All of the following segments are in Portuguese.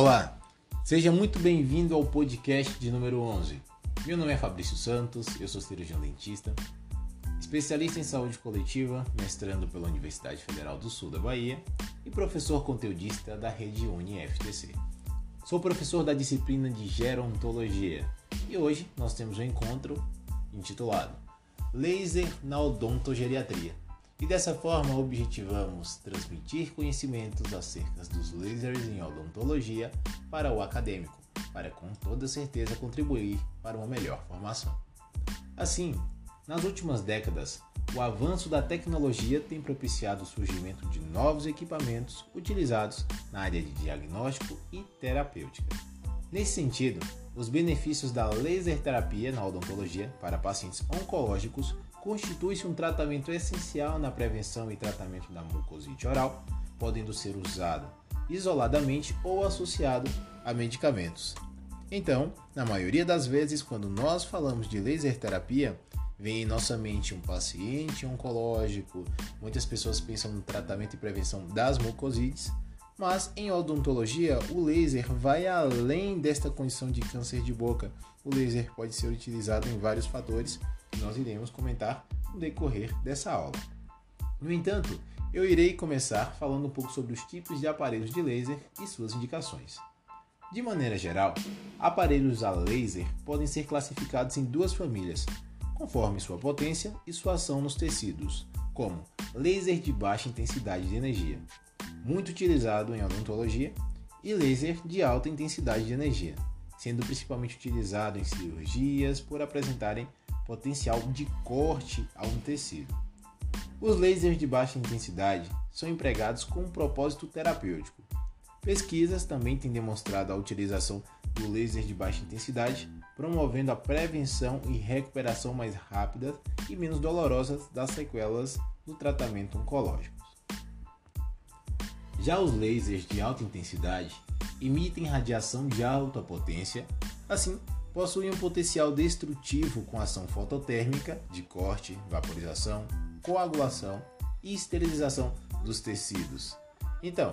Olá, seja muito bem-vindo ao podcast de número 11. Meu nome é Fabrício Santos, eu sou cirurgião dentista, especialista em saúde coletiva, mestrando pela Universidade Federal do Sul da Bahia e professor conteudista da rede UniFTC. Sou professor da disciplina de gerontologia e hoje nós temos um encontro intitulado Laser na Odontogeriatria. E dessa forma objetivamos transmitir conhecimentos acerca dos lasers em odontologia para o acadêmico, para com toda certeza contribuir para uma melhor formação. Assim, nas últimas décadas, o avanço da tecnologia tem propiciado o surgimento de novos equipamentos utilizados na área de diagnóstico e terapêutica. Nesse sentido, os benefícios da laser terapia na odontologia para pacientes oncológicos constitui-se um tratamento essencial na prevenção e tratamento da mucosite oral, podendo ser usado isoladamente ou associado a medicamentos. Então, na maioria das vezes, quando nós falamos de laser terapia, vem em nossa mente um paciente oncológico. Muitas pessoas pensam no tratamento e prevenção das mucosites, mas em odontologia, o laser vai além desta condição de câncer de boca. O laser pode ser utilizado em vários fatores que nós iremos comentar no decorrer dessa aula. No entanto, eu irei começar falando um pouco sobre os tipos de aparelhos de laser e suas indicações. De maneira geral, aparelhos a laser podem ser classificados em duas famílias, conforme sua potência e sua ação nos tecidos, como laser de baixa intensidade de energia, muito utilizado em odontologia, e laser de alta intensidade de energia, sendo principalmente utilizado em cirurgias por apresentarem potencial de corte a um tecido. Os lasers de baixa intensidade são empregados com um propósito terapêutico. Pesquisas também têm demonstrado a utilização do laser de baixa intensidade, promovendo a prevenção e recuperação mais rápida e menos dolorosas das sequelas do tratamento oncológico. Já os lasers de alta intensidade emitem radiação de alta potência, assim possuem um potencial destrutivo com ação fototérmica de corte, vaporização, coagulação e esterilização dos tecidos. Então,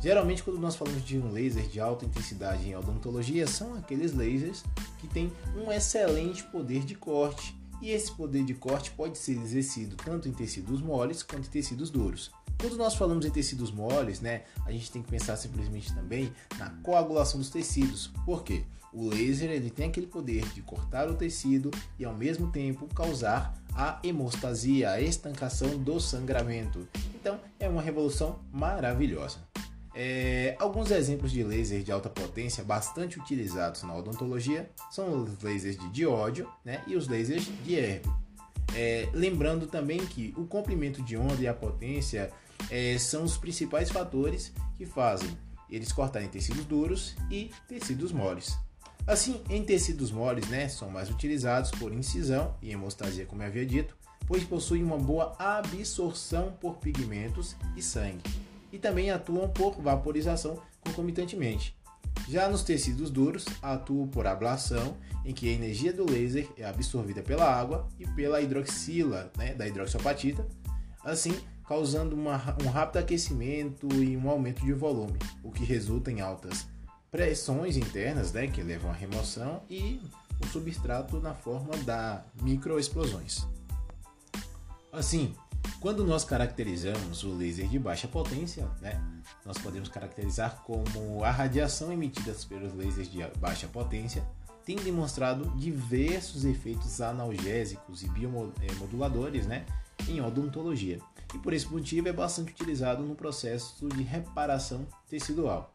geralmente quando nós falamos de um laser de alta intensidade em odontologia, são aqueles lasers que têm um excelente poder de corte, e esse poder de corte pode ser exercido tanto em tecidos moles quanto em tecidos duros. Quando nós falamos em tecidos moles, né, a gente tem que pensar simplesmente também na coagulação dos tecidos. Por quê? O laser ele tem aquele poder de cortar o tecido e ao mesmo tempo causar a hemostasia, a estancação do sangramento. Então é uma revolução maravilhosa. É, alguns exemplos de laser de alta potência bastante utilizados na odontologia são os lasers de diódio né, e os lasers de Erbe. É, lembrando também que o comprimento de onda e a potência é, são os principais fatores que fazem eles cortarem tecidos duros e tecidos moles. Assim, em tecidos moles, né, são mais utilizados por incisão e hemostasia, como eu havia dito, pois possuem uma boa absorção por pigmentos e sangue, e também atuam por vaporização concomitantemente. Já nos tecidos duros, atuam por ablação, em que a energia do laser é absorvida pela água e pela hidroxila né, da hidroxiapatita, assim causando uma, um rápido aquecimento e um aumento de volume, o que resulta em altas pressões internas, né, que levam à remoção e o substrato na forma da microexplosões. Assim, quando nós caracterizamos o laser de baixa potência, né, nós podemos caracterizar como a radiação emitida pelos lasers de baixa potência tem demonstrado diversos efeitos analgésicos e biomoduladores né, em odontologia e por esse motivo é bastante utilizado no processo de reparação tecidual.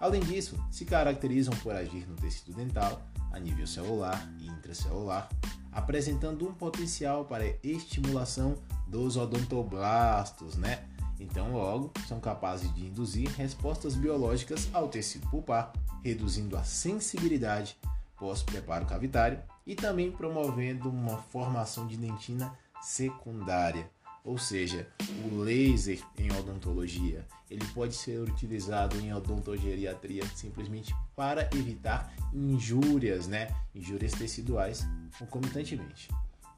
Além disso, se caracterizam por agir no tecido dental a nível celular e intracelular, apresentando um potencial para estimulação dos odontoblastos, né? Então, logo, são capazes de induzir respostas biológicas ao tecido pulpar, reduzindo a sensibilidade pós-preparo cavitário e também promovendo uma formação de dentina secundária. Ou seja, o laser em odontologia, ele pode ser utilizado em odontogeriatria simplesmente para evitar injúrias, né? Injúrias teciduais concomitantemente.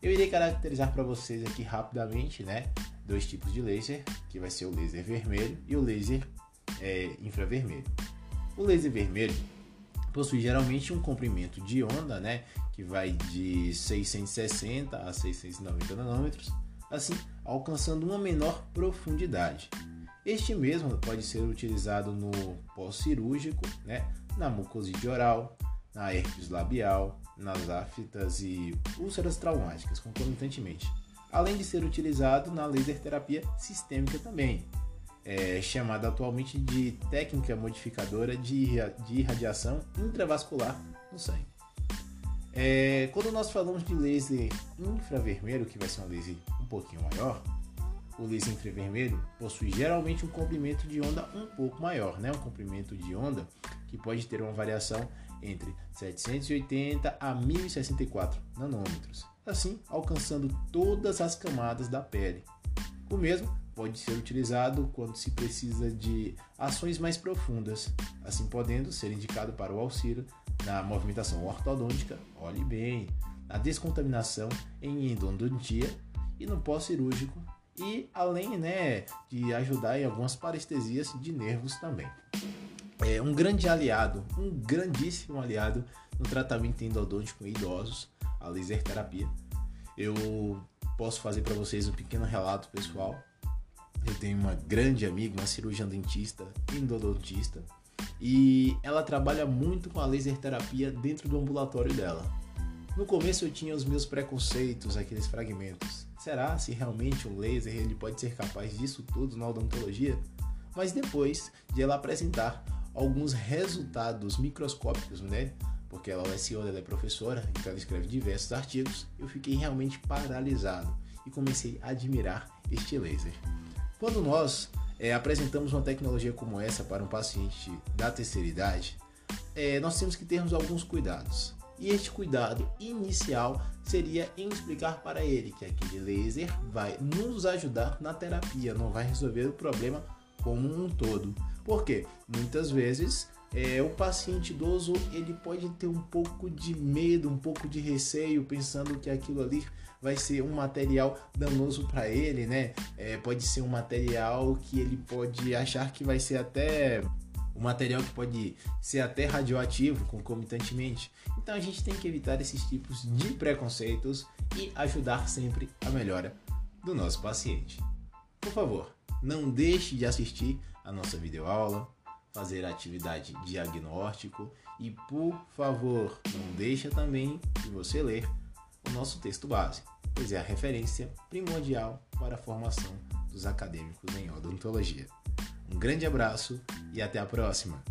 Eu irei caracterizar para vocês aqui rapidamente, né? Dois tipos de laser, que vai ser o laser vermelho e o laser é, infravermelho. O laser vermelho possui geralmente um comprimento de onda, né, que vai de 660 a 690 nanômetros, assim alcançando uma menor profundidade. Este mesmo pode ser utilizado no pós-cirúrgico, né, na mucosite oral, na herpes labial, nas aftas e úlceras traumáticas concomitantemente, além de ser utilizado na laser terapia sistêmica também, é chamada atualmente de técnica modificadora de, de irradiação intravascular no sangue. É, quando nós falamos de laser infravermelho, que vai ser um laser um pouquinho maior, o laser infravermelho possui geralmente um comprimento de onda um pouco maior, né? um comprimento de onda que pode ter uma variação entre 780 a 1064 nanômetros, assim alcançando todas as camadas da pele. O mesmo pode ser utilizado quando se precisa de ações mais profundas, assim podendo ser indicado para o auxílio na movimentação ortodôntica, olhe bem, na descontaminação em endodontia e no pós-cirúrgico e além né, de ajudar em algumas parestesias de nervos também. É um grande aliado, um grandíssimo aliado no tratamento endodôntico em idosos, a laser terapia. Eu posso fazer para vocês um pequeno relato pessoal. Eu tenho uma grande amiga, uma cirurgiã dentista, endodontista, e ela trabalha muito com a laser terapia dentro do ambulatório dela. No começo eu tinha os meus preconceitos, aqueles fragmentos. Será se realmente o laser ele pode ser capaz disso tudo na odontologia? Mas depois de ela apresentar alguns resultados microscópicos, né? Porque ela é CEO, ela é professora, então ela escreve diversos artigos, eu fiquei realmente paralisado e comecei a admirar este laser. Quando nós é, apresentamos uma tecnologia como essa para um paciente da terceira idade, é, nós temos que termos alguns cuidados. E este cuidado inicial seria em explicar para ele que aquele laser vai nos ajudar na terapia, não vai resolver o problema como um todo. Porque muitas vezes é, o paciente idoso ele pode ter um pouco de medo, um pouco de receio, pensando que aquilo ali vai ser um material danoso para ele, né? É, pode ser um material que ele pode achar que vai ser até um material que pode ser até radioativo concomitantemente. Então a gente tem que evitar esses tipos de preconceitos e ajudar sempre a melhora do nosso paciente. Por favor, não deixe de assistir a nossa videoaula, fazer a atividade diagnóstico e, por favor, não deixe também de você ler o nosso texto base, pois é a referência primordial para a formação dos acadêmicos em odontologia. Um grande abraço e até a próxima!